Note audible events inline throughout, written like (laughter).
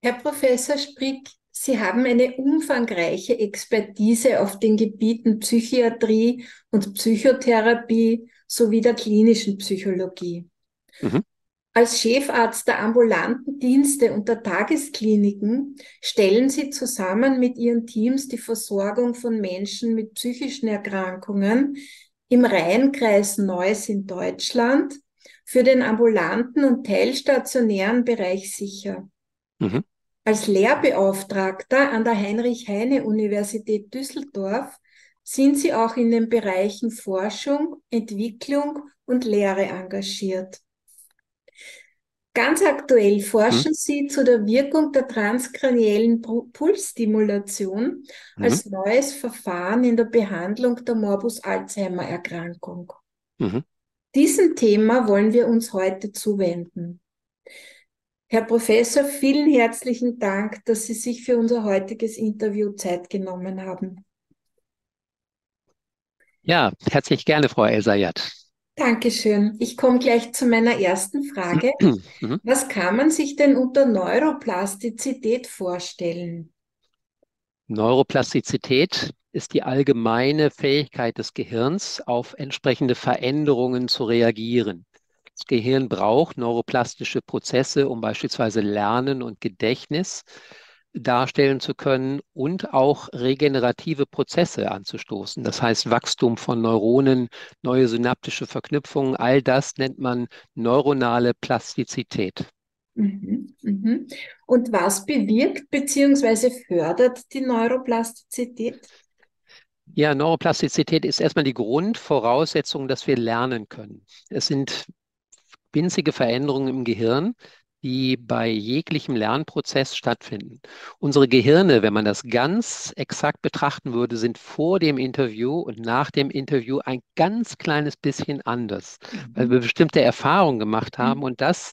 Herr Professor Sprick, Sie haben eine umfangreiche Expertise auf den Gebieten Psychiatrie und Psychotherapie sowie der klinischen Psychologie. Mhm. Als Chefarzt der ambulanten Dienste und der Tageskliniken stellen Sie zusammen mit Ihren Teams die Versorgung von Menschen mit psychischen Erkrankungen im Rheinkreis Neuss in Deutschland für den ambulanten und teilstationären Bereich sicher. Mhm. Als Lehrbeauftragter an der Heinrich-Heine-Universität Düsseldorf sind Sie auch in den Bereichen Forschung, Entwicklung und Lehre engagiert. Ganz aktuell forschen mhm. Sie zu der Wirkung der transkraniellen Pulsstimulation mhm. als neues Verfahren in der Behandlung der Morbus-Alzheimer-Erkrankung. Mhm. Diesem Thema wollen wir uns heute zuwenden. Herr Professor, vielen herzlichen Dank, dass Sie sich für unser heutiges Interview Zeit genommen haben. Ja, herzlich gerne, Frau Elsayat. Dankeschön. Ich komme gleich zu meiner ersten Frage. (clears throat) Mhm. Was kann man sich denn unter Neuroplastizität vorstellen? Neuroplastizität ist die allgemeine Fähigkeit des Gehirns, auf entsprechende Veränderungen zu reagieren. Das Gehirn braucht neuroplastische Prozesse, um beispielsweise Lernen und Gedächtnis darstellen zu können und auch regenerative Prozesse anzustoßen. Das heißt Wachstum von Neuronen, neue synaptische Verknüpfungen, all das nennt man neuronale Plastizität. Mhm, mhm. Und was bewirkt bzw. fördert die Neuroplastizität? Ja, Neuroplastizität ist erstmal die Grundvoraussetzung, dass wir lernen können. Es sind winzige Veränderungen im Gehirn, die bei jeglichem Lernprozess stattfinden. Unsere Gehirne, wenn man das ganz exakt betrachten würde, sind vor dem Interview und nach dem Interview ein ganz kleines bisschen anders, mhm. weil wir bestimmte Erfahrungen gemacht haben mhm. und das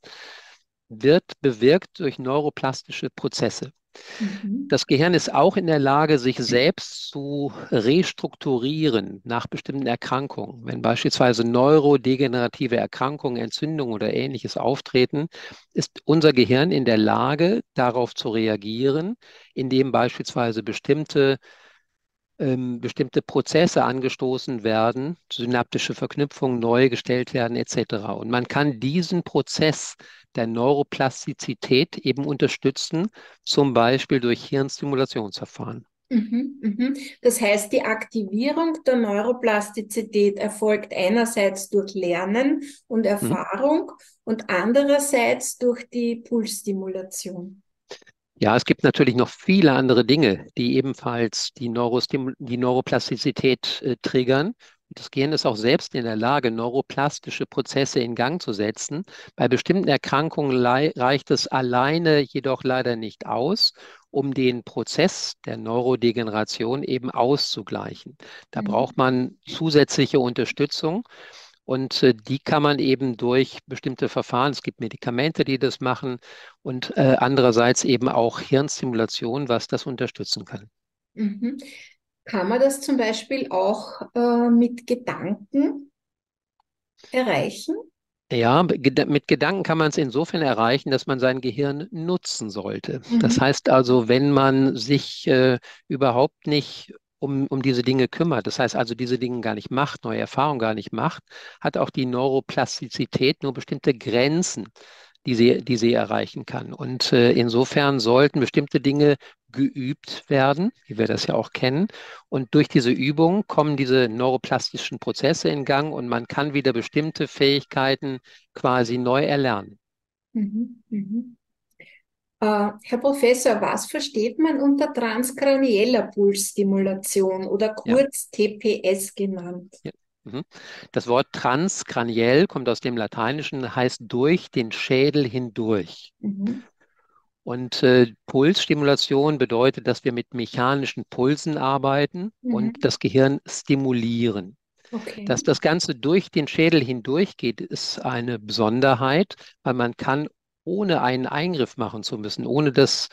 wird bewirkt durch neuroplastische Prozesse. Mhm. Das Gehirn ist auch in der Lage, sich selbst zu restrukturieren nach bestimmten Erkrankungen. Wenn beispielsweise neurodegenerative Erkrankungen, Entzündungen oder ähnliches auftreten, ist unser Gehirn in der Lage, darauf zu reagieren, indem beispielsweise bestimmte ähm, bestimmte Prozesse angestoßen werden, synaptische Verknüpfungen neu gestellt werden etc. Und man kann diesen Prozess der Neuroplastizität eben unterstützen, zum Beispiel durch Hirnstimulationsverfahren. Mhm, mhm. Das heißt, die Aktivierung der Neuroplastizität erfolgt einerseits durch Lernen und mhm. Erfahrung mhm. und andererseits durch die Pulsstimulation. Ja, es gibt natürlich noch viele andere Dinge, die ebenfalls die, die Neuroplastizität äh, triggern. Das Gehirn ist auch selbst in der Lage, neuroplastische Prozesse in Gang zu setzen. Bei bestimmten Erkrankungen reicht es alleine jedoch leider nicht aus, um den Prozess der Neurodegeneration eben auszugleichen. Da mhm. braucht man zusätzliche Unterstützung. Und äh, die kann man eben durch bestimmte Verfahren, es gibt Medikamente, die das machen und äh, andererseits eben auch Hirnstimulation, was das unterstützen kann. Mhm. Kann man das zum Beispiel auch äh, mit Gedanken erreichen? Ja, mit Gedanken kann man es insofern erreichen, dass man sein Gehirn nutzen sollte. Mhm. Das heißt also, wenn man sich äh, überhaupt nicht um, um diese Dinge kümmert, das heißt also diese Dinge gar nicht macht, neue Erfahrungen gar nicht macht, hat auch die Neuroplastizität nur bestimmte Grenzen die sie, die sie erreichen kann. Und äh, insofern sollten bestimmte Dinge geübt werden, wie wir das ja auch kennen. Und durch diese Übung kommen diese neuroplastischen Prozesse in Gang und man kann wieder bestimmte Fähigkeiten quasi neu erlernen. Mhm, mhm. Uh, Herr Professor, was versteht man unter transkranieller Pulsstimulation oder kurz ja. TPS genannt? Ja. Mhm. Das Wort transkraniell kommt aus dem Lateinischen, heißt durch den Schädel hindurch. Mhm. Und äh, Pulsstimulation bedeutet, dass wir mit mechanischen Pulsen arbeiten mhm. und das Gehirn stimulieren. Okay. Dass das Ganze durch den Schädel hindurch geht, ist eine Besonderheit, weil man kann, ohne einen Eingriff machen zu müssen, ohne das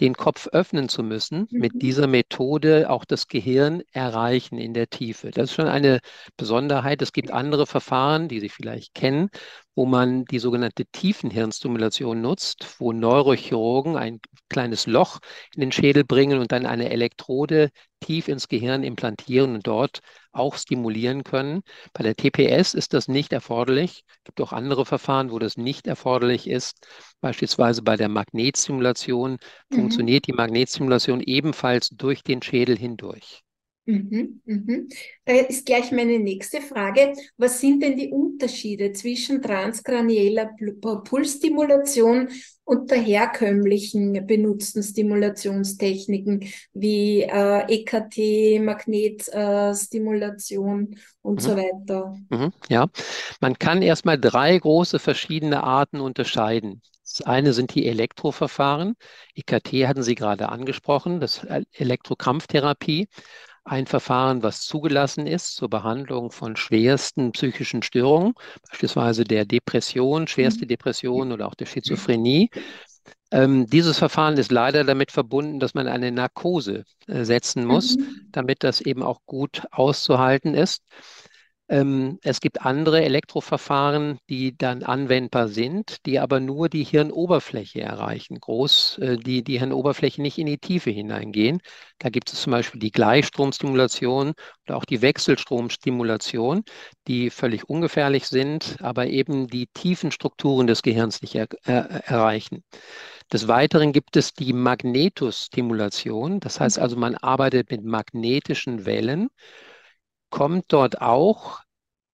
den Kopf öffnen zu müssen, mhm. mit dieser Methode auch das Gehirn erreichen in der Tiefe. Das ist schon eine Besonderheit. Es gibt andere Verfahren, die Sie vielleicht kennen, wo man die sogenannte Tiefenhirnstimulation nutzt, wo Neurochirurgen ein kleines Loch in den Schädel bringen und dann eine Elektrode tief ins Gehirn implantieren und dort auch stimulieren können. Bei der TPS ist das nicht erforderlich. Es gibt auch andere Verfahren, wo das nicht erforderlich ist. Beispielsweise bei der Magnetstimulation mhm. funktioniert die Magnetstimulation ebenfalls durch den Schädel hindurch. Mhm, mhm. Da ist gleich meine nächste Frage. Was sind denn die Unterschiede zwischen transkranieller Pulsstimulation und der herkömmlichen benutzten Stimulationstechniken wie äh, EKT, Magnetstimulation äh, und mhm. so weiter? Mhm, ja, man kann erstmal drei große verschiedene Arten unterscheiden. Das eine sind die Elektroverfahren. EKT hatten Sie gerade angesprochen, das Elektrokrampftherapie ein Verfahren, was zugelassen ist zur Behandlung von schwersten psychischen Störungen, beispielsweise der Depression, schwerste mhm. Depression oder auch der Schizophrenie. Ähm, dieses Verfahren ist leider damit verbunden, dass man eine Narkose äh, setzen muss, mhm. damit das eben auch gut auszuhalten ist. Ähm, es gibt andere Elektroverfahren, die dann anwendbar sind, die aber nur die Hirnoberfläche erreichen, groß, äh, die die Hirnoberfläche nicht in die Tiefe hineingehen. Da gibt es zum Beispiel die Gleichstromstimulation oder auch die Wechselstromstimulation, die völlig ungefährlich sind, aber eben die tiefen Strukturen des Gehirns nicht er, äh, erreichen. Des Weiteren gibt es die Magnetostimulation. Das heißt also, man arbeitet mit magnetischen Wellen kommt dort auch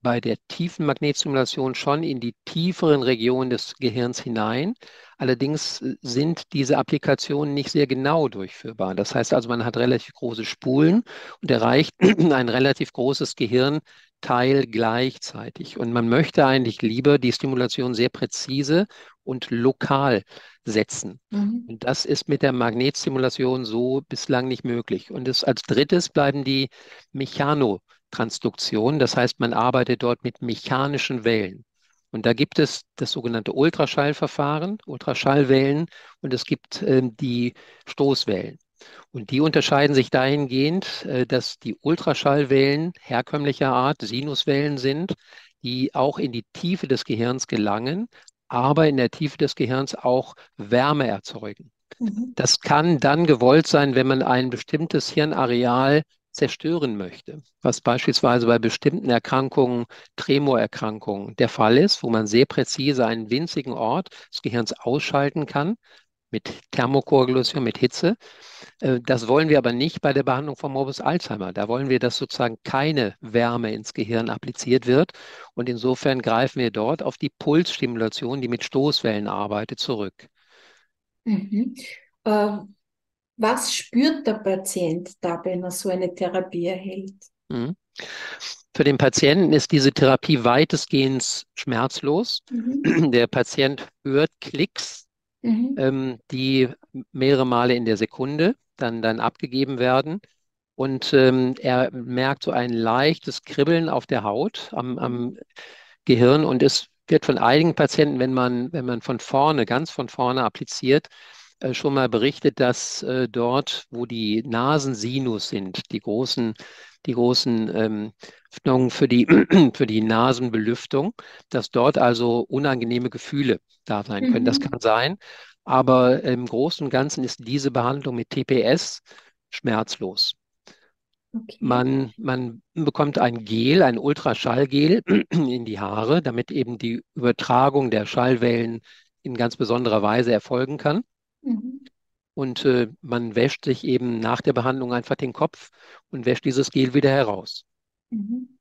bei der tiefen Magnetstimulation schon in die tieferen Regionen des Gehirns hinein. Allerdings äh, sind diese Applikationen nicht sehr genau durchführbar. Das heißt also, man hat relativ große Spulen und erreicht (clears throat) ein relativ großes Gehirnteil gleichzeitig. Und man möchte eigentlich lieber die Stimulation sehr präzise und lokal setzen. Mhm. Und das ist mit der Magnetstimulation so bislang nicht möglich. Und es, als drittes bleiben die Mechano Transduktion. Das heißt, man arbeitet dort mit mechanischen Wellen. Und da gibt es das sogenannte Ultraschallverfahren, Ultraschallwellen, und es gibt äh, die Stoßwellen. Und die unterscheiden sich dahingehend, äh, dass die Ultraschallwellen herkömmlicher Art Sinuswellen sind, die auch in die Tiefe des Gehirns gelangen, aber in der Tiefe des Gehirns auch Wärme erzeugen. Mhm. Das kann dann gewollt sein, wenn man ein bestimmtes Hirnareal zerstören möchte, was beispielsweise bei bestimmten Erkrankungen, Tremorerkrankungen der Fall ist, wo man sehr präzise einen winzigen Ort des Gehirns ausschalten kann mit Thermokoagulation, mit Hitze. Äh, das wollen wir aber nicht bei der Behandlung von Morbus Alzheimer. Da wollen wir, dass sozusagen keine Wärme ins Gehirn appliziert wird. Und insofern greifen wir dort auf die Pulsstimulation, die mit Stoßwellen arbeitet, zurück. Mhm. Äh, was spürt der Patient da, wenn er so eine Therapie erhält? Mhm. Für den Patienten ist diese Therapie weitestgehend schmerzlos. Mhm. Der Patient hört Klicks, mhm. ähm, die mehrere Male in der Sekunde dann, dann abgegeben werden. Und ähm, er merkt so ein leichtes Kribbeln auf der Haut am, am Gehirn. Und es wird von einigen Patienten, wenn man, wenn man von vorne, ganz von vorne appliziert, schon mal berichtet, dass äh, dort, wo die Nasensinus sind, die großen, die großen ähm, Öffnungen für die, (clears throat) für die Nasenbelüftung, dass dort also unangenehme Gefühle da sein können. Mhm. Das kann sein, aber im Großen und Ganzen ist diese Behandlung mit TPS schmerzlos. Okay. Man, man bekommt ein Gel, ein Ultraschallgel (clears throat) in die Haare, damit eben die Übertragung der Schallwellen in ganz besonderer Weise erfolgen kann. Mhm. Und äh, man wäscht sich eben nach der Behandlung einfach den Kopf und wäscht dieses Gel wieder heraus. Mhm.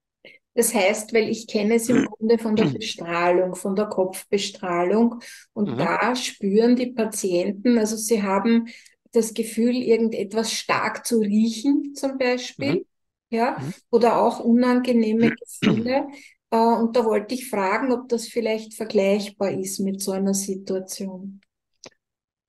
Das heißt, weil ich kenne es im Grunde von der Bestrahlung, von der Kopfbestrahlung und mhm. da spüren die Patienten, also sie haben das Gefühl, irgendetwas stark zu riechen zum Beispiel, mhm. ja, mhm. oder auch unangenehme Gefühle. (clears throat) Äh, und da wollte ich fragen, ob das vielleicht vergleichbar ist mit so einer Situation.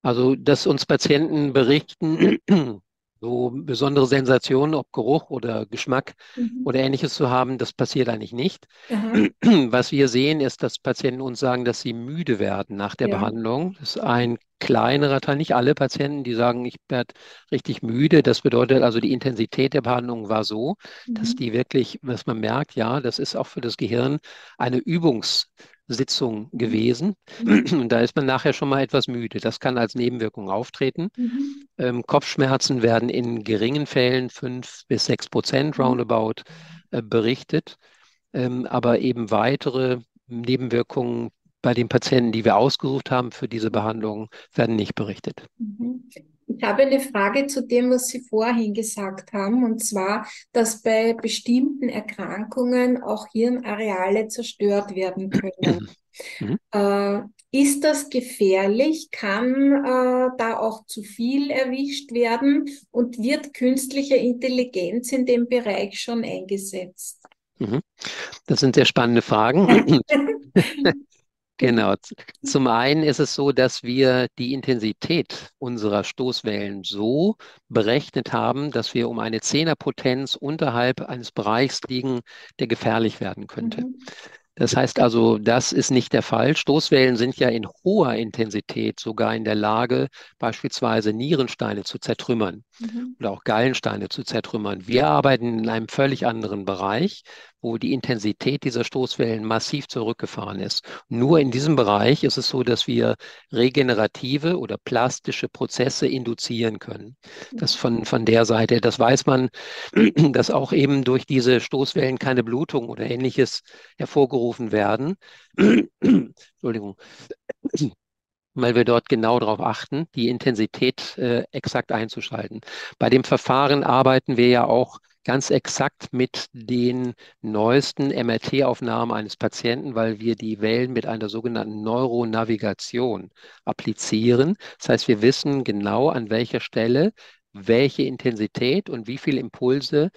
Also, dass uns Patienten berichten, (clears throat) so besondere Sensationen, ob Geruch oder Geschmack mhm. oder ähnliches zu haben, das passiert eigentlich nicht. Aha. (clears throat) Was wir sehen, ist, dass Patienten uns sagen, dass sie müde werden nach der ja. Behandlung. Das ist ein kleinerer Teil, nicht alle Patienten, die sagen, ich werde richtig müde. Das bedeutet also, die Intensität der Behandlung war so, mhm. dass die wirklich, dass man merkt, ja, das ist auch für das Gehirn eine Übungs- Sitzung gewesen. Mhm. Und da ist man nachher schon mal etwas müde. Das kann als Nebenwirkung auftreten. Mhm. Ähm, Kopfschmerzen werden in geringen Fällen, fünf bis sechs Prozent mhm. roundabout, äh, berichtet. Ähm, aber eben weitere Nebenwirkungen bei den Patienten, die wir ausgesucht haben für diese Behandlung, werden nicht berichtet. Mhm. Ich habe eine Frage zu dem, was Sie vorhin gesagt haben, und zwar, dass bei bestimmten Erkrankungen auch Hirnareale zerstört werden können. (clears throat) Mhm. Äh, ist das gefährlich? Kann äh, da auch zu viel erwischt werden? Und wird künstliche Intelligenz in dem Bereich schon eingesetzt? Mhm. Das sind sehr spannende Fragen. (laughs) (laughs) Genau. (laughs) Zum einen ist es so, dass wir die Intensität unserer Stoßwellen so berechnet haben, dass wir um eine Zehnerpotenz unterhalb eines Bereichs liegen, der gefährlich werden könnte. Mhm. Das heißt also, das ist nicht der Fall. Stoßwellen sind ja in hoher Intensität sogar in der Lage, beispielsweise Nierensteine zu zertrümmern mhm. oder auch Gallensteine zu zertrümmern. Wir arbeiten in einem völlig anderen Bereich wo die Intensität dieser Stoßwellen massiv zurückgefahren ist. Nur in diesem Bereich ist es so, dass wir regenerative oder plastische Prozesse induzieren können. Das von, von der Seite, das weiß man, (clears throat) dass auch eben durch diese Stoßwellen keine Blutung oder ähnliches hervorgerufen werden. (clears throat) Entschuldigung weil wir dort genau darauf achten, die Intensität äh, exakt einzuschalten. Bei dem Verfahren arbeiten wir ja auch ganz exakt mit den neuesten MRT-Aufnahmen eines Patienten, weil wir die Wellen mit einer sogenannten Neuronavigation applizieren. Das heißt, wir wissen genau, an welcher Stelle welche Intensität und wie viele Impulse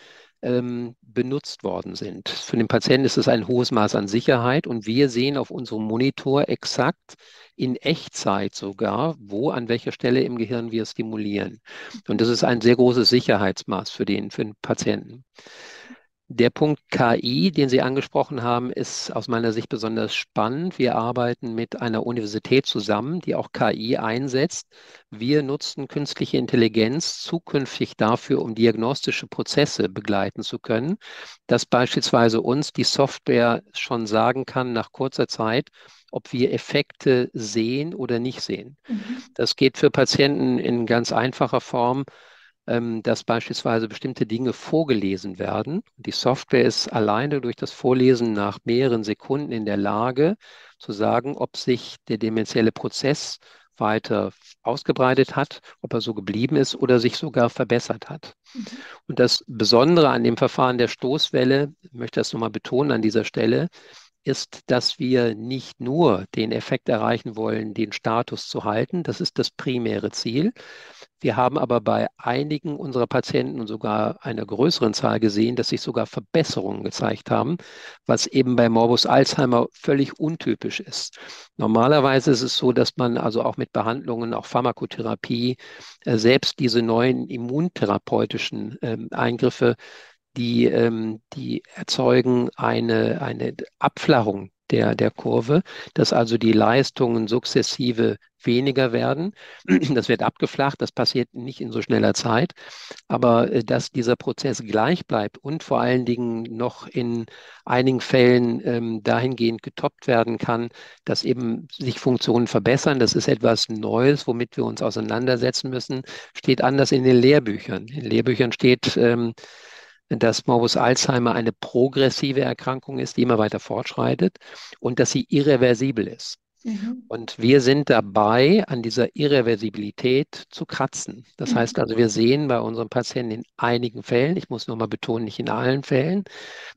ähm, benutzt worden sind. Für den Patienten ist es ein hohes Maß an Sicherheit und wir sehen auf unserem Monitor exakt, in Echtzeit sogar, wo an welcher Stelle im Gehirn wir stimulieren. Und das ist ein sehr großes Sicherheitsmaß für den, für den Patienten. Der Punkt KI, den Sie angesprochen haben, ist aus meiner Sicht besonders spannend. Wir arbeiten mit einer Universität zusammen, die auch KI einsetzt. Wir nutzen künstliche Intelligenz zukünftig dafür, um diagnostische Prozesse begleiten zu können, dass beispielsweise uns die Software schon sagen kann nach kurzer Zeit, ob wir Effekte sehen oder nicht sehen. Mhm. Das geht für Patienten in ganz einfacher Form, dass beispielsweise bestimmte Dinge vorgelesen werden. Die Software ist alleine durch das Vorlesen nach mehreren Sekunden in der Lage zu sagen, ob sich der dementielle Prozess weiter ausgebreitet hat, ob er so geblieben ist oder sich sogar verbessert hat. Mhm. Und das Besondere an dem Verfahren der Stoßwelle, ich möchte das nochmal betonen an dieser Stelle, ist, dass wir nicht nur den Effekt erreichen wollen, den Status zu halten. Das ist das primäre Ziel. Wir haben aber bei einigen unserer Patienten und sogar einer größeren Zahl gesehen, dass sich sogar Verbesserungen gezeigt haben, was eben bei Morbus Alzheimer völlig untypisch ist. Normalerweise ist es so, dass man also auch mit Behandlungen, auch Pharmakotherapie, äh, selbst diese neuen immuntherapeutischen ähm, Eingriffe die, ähm, die erzeugen eine, eine Abflachung der, der Kurve, dass also die Leistungen sukzessive weniger werden. (clears throat) Das wird abgeflacht, das passiert nicht in so schneller Zeit, aber äh, dass dieser Prozess gleich bleibt und vor allen Dingen noch in einigen Fällen ähm, dahingehend getoppt werden kann, dass eben sich Funktionen verbessern, das ist etwas Neues, womit wir uns auseinandersetzen müssen, steht anders in den Lehrbüchern. In den Lehrbüchern steht, ähm, dass Morbus Alzheimer eine progressive Erkrankung ist, die immer weiter fortschreitet und dass sie irreversibel ist. Mhm. Und wir sind dabei, an dieser Irreversibilität zu kratzen. Das mhm. heißt also, wir sehen bei unseren Patienten in einigen Fällen, ich muss nochmal betonen, nicht in allen Fällen,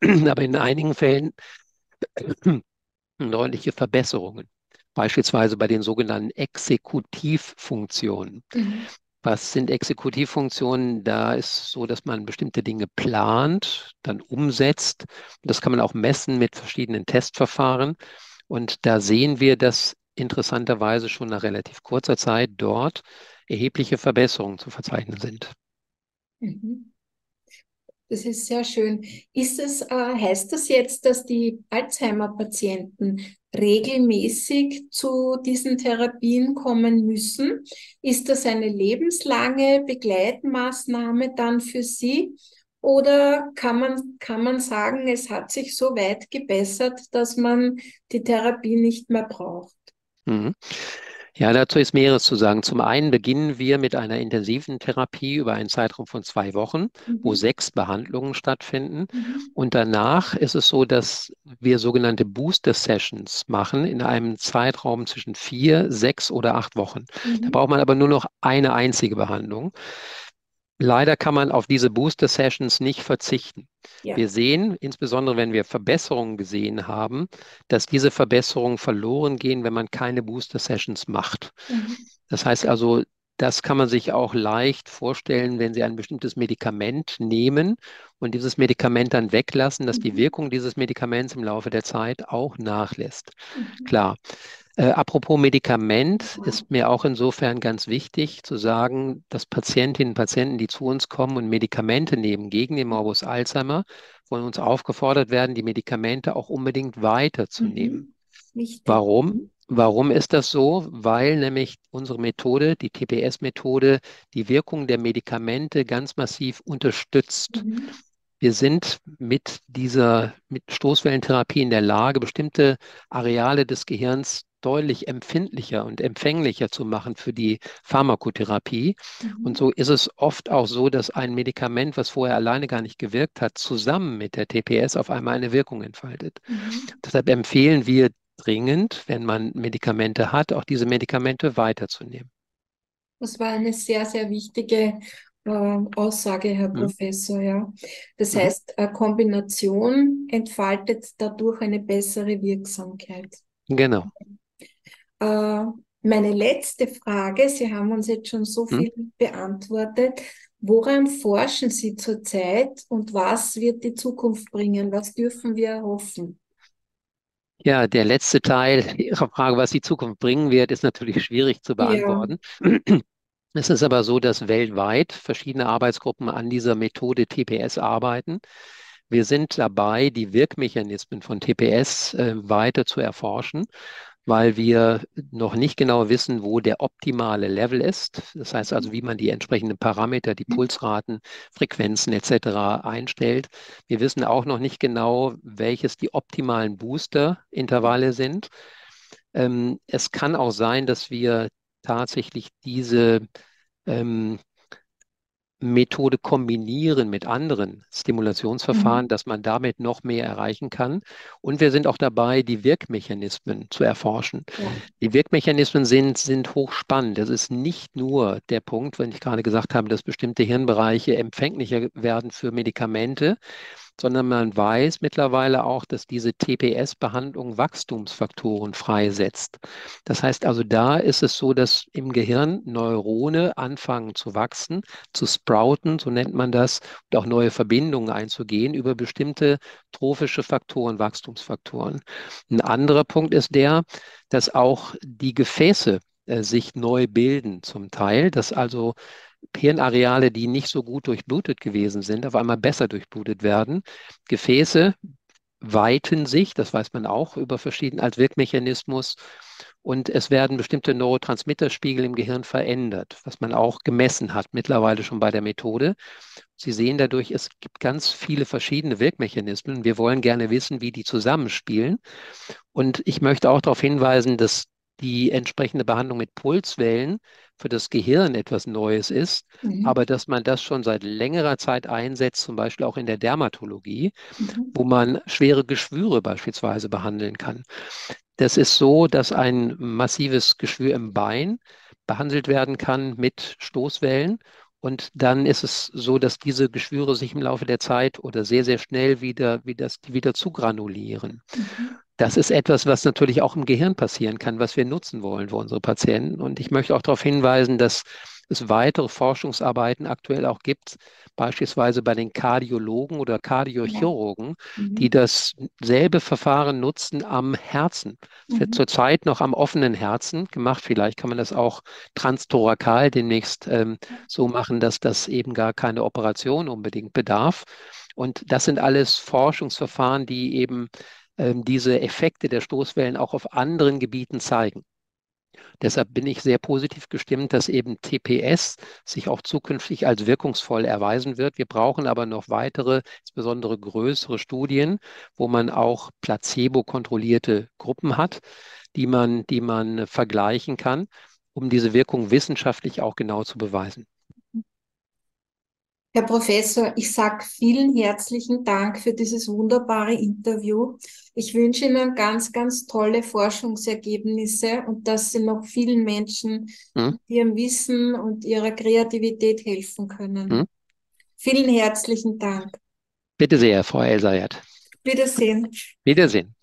(clears throat) aber in einigen Fällen (clears throat) deutliche Verbesserungen beispielsweise bei den sogenannten Exekutivfunktionen. Mhm. Was sind Exekutivfunktionen? Da ist so, dass man bestimmte Dinge plant, dann umsetzt. Das kann man auch messen mit verschiedenen Testverfahren. Und da sehen wir, dass interessanterweise schon nach relativ kurzer Zeit dort erhebliche Verbesserungen zu verzeichnen sind. Mhm. Das ist sehr schön. Ist es, äh, heißt das jetzt, dass die Alzheimer-Patienten regelmäßig zu diesen Therapien kommen müssen? Ist das eine lebenslange Begleitmaßnahme dann für Sie? Oder kann man, kann man sagen, es hat sich so weit gebessert, dass man die Therapie nicht mehr braucht? Mhm. Ja, dazu ist mehreres zu sagen. Zum einen beginnen wir mit einer intensiven Therapie über einen Zeitraum von zwei Wochen, mhm. wo sechs Behandlungen stattfinden. Mhm. Und danach ist es so, dass wir sogenannte Booster Sessions machen in einem Zeitraum zwischen vier, sechs oder acht Wochen. Mhm. Da braucht man aber nur noch eine einzige Behandlung. Leider kann man auf diese Booster Sessions nicht verzichten. Ja. Wir sehen, insbesondere wenn wir Verbesserungen gesehen haben, dass diese Verbesserungen verloren gehen, wenn man keine Booster Sessions macht. Mhm. Das heißt also, das kann man sich auch leicht vorstellen, wenn Sie ein bestimmtes Medikament nehmen und dieses Medikament dann weglassen, dass mhm. die Wirkung dieses Medikaments im Laufe der Zeit auch nachlässt. Mhm. Klar. Äh, apropos Medikament ist mir auch insofern ganz wichtig zu sagen, dass Patientinnen und Patienten, die zu uns kommen und Medikamente nehmen gegen den Morbus Alzheimer, von uns aufgefordert werden, die Medikamente auch unbedingt weiterzunehmen. Mhm. Warum? Warum ist das so? Weil nämlich unsere Methode, die TPS-Methode, die Wirkung der Medikamente ganz massiv unterstützt. Mhm. Wir sind mit dieser mit Stoßwellentherapie in der Lage, bestimmte Areale des Gehirns deutlich empfindlicher und empfänglicher zu machen für die Pharmakotherapie. Mhm. Und so ist es oft auch so, dass ein Medikament, was vorher alleine gar nicht gewirkt hat, zusammen mit der TPS auf einmal eine Wirkung entfaltet. Mhm. Deshalb empfehlen wir dringend, wenn man Medikamente hat, auch diese Medikamente weiterzunehmen. Das war eine sehr, sehr wichtige äh, Aussage, Herr mhm. Professor. Ja. Das mhm. heißt, eine Kombination entfaltet dadurch eine bessere Wirksamkeit. Genau. Äh, meine letzte Frage, Sie haben uns jetzt schon so hm? viel hm? beantwortet. Woran forschen Sie zurzeit und was wird die Zukunft bringen? Was dürfen wir hoffen? Ja, der letzte Teil Ihrer Frage, was die Zukunft bringen wird, ist natürlich schwierig zu beantworten. Ja. Es ist aber so, dass weltweit verschiedene Arbeitsgruppen an dieser Methode TPS arbeiten. Wir sind dabei, die Wirkmechanismen von TPS äh, weiter zu erforschen weil wir noch nicht genau wissen, wo der optimale Level ist. Das heißt also, wie man die entsprechenden Parameter, die Pulsraten, Frequenzen etc. einstellt. Wir wissen auch noch nicht genau, welches die optimalen Booster-Intervalle sind. Ähm, es kann auch sein, dass wir tatsächlich diese ähm, Methode kombinieren mit anderen Stimulationsverfahren, mhm. dass man damit noch mehr erreichen kann. Und wir sind auch dabei, die Wirkmechanismen zu erforschen. Ja. Die Wirkmechanismen sind, sind hochspannend. Das ist nicht nur der Punkt, wenn ich gerade gesagt habe, dass bestimmte Hirnbereiche empfänglicher werden für Medikamente, sondern man weiß mittlerweile auch, dass diese TPS-Behandlung Wachstumsfaktoren freisetzt. Das heißt also, da ist es so, dass im Gehirn Neurone anfangen zu wachsen, zu sprouten, so nennt man das, und auch neue Verbindungen einzugehen über bestimmte trophische Faktoren, Wachstumsfaktoren. Ein anderer Punkt ist der, dass auch die Gefäße äh, sich neu bilden zum Teil, dass also Hirnareale, die nicht so gut durchblutet gewesen sind, auf einmal besser durchblutet werden. Gefäße weiten sich, das weiß man auch über verschiedene als Wirkmechanismus. Und es werden bestimmte Neurotransmitterspiegel im Gehirn verändert, was man auch gemessen hat, mittlerweile schon bei der Methode. Sie sehen dadurch, es gibt ganz viele verschiedene Wirkmechanismen. Wir wollen gerne wissen, wie die zusammenspielen. Und ich möchte auch darauf hinweisen, dass die entsprechende Behandlung mit Pulswellen für das Gehirn etwas Neues ist, mhm. aber dass man das schon seit längerer Zeit einsetzt, zum Beispiel auch in der Dermatologie, mhm. wo man schwere Geschwüre beispielsweise behandeln kann. Das ist so, dass ein massives Geschwür im Bein behandelt werden kann mit Stoßwellen. Und dann ist es so, dass diese Geschwüre sich im Laufe der Zeit oder sehr, sehr schnell wieder, wieder, wieder zugranulieren. Mhm. Das ist etwas, was natürlich auch im Gehirn passieren kann, was wir nutzen wollen für unsere Patienten. Und ich möchte auch darauf hinweisen, dass es weitere Forschungsarbeiten aktuell auch gibt, beispielsweise bei den Kardiologen oder Kardiochirurgen, ja. mhm. die dasselbe Verfahren nutzen am Herzen. Es mhm. wird zurzeit noch am offenen Herzen gemacht. Vielleicht kann man das auch transtorakal demnächst ähm, so machen, dass das eben gar keine Operation unbedingt bedarf. Und das sind alles Forschungsverfahren, die eben ähm, diese Effekte der Stoßwellen auch auf anderen Gebieten zeigen. Deshalb bin ich sehr positiv gestimmt, dass eben TPS sich auch zukünftig als wirkungsvoll erweisen wird. Wir brauchen aber noch weitere, insbesondere größere Studien, wo man auch placebo-kontrollierte Gruppen hat, die man, die man vergleichen kann, um diese Wirkung wissenschaftlich auch genau zu beweisen. Herr Professor, ich sage vielen herzlichen Dank für dieses wunderbare Interview. Ich wünsche Ihnen ganz, ganz tolle Forschungsergebnisse und dass Sie noch vielen Menschen hm? mit ihrem Wissen und ihrer Kreativität helfen können. Hm? Vielen herzlichen Dank. Bitte sehr, Frau Elsayat. Wiedersehen. Wiedersehen.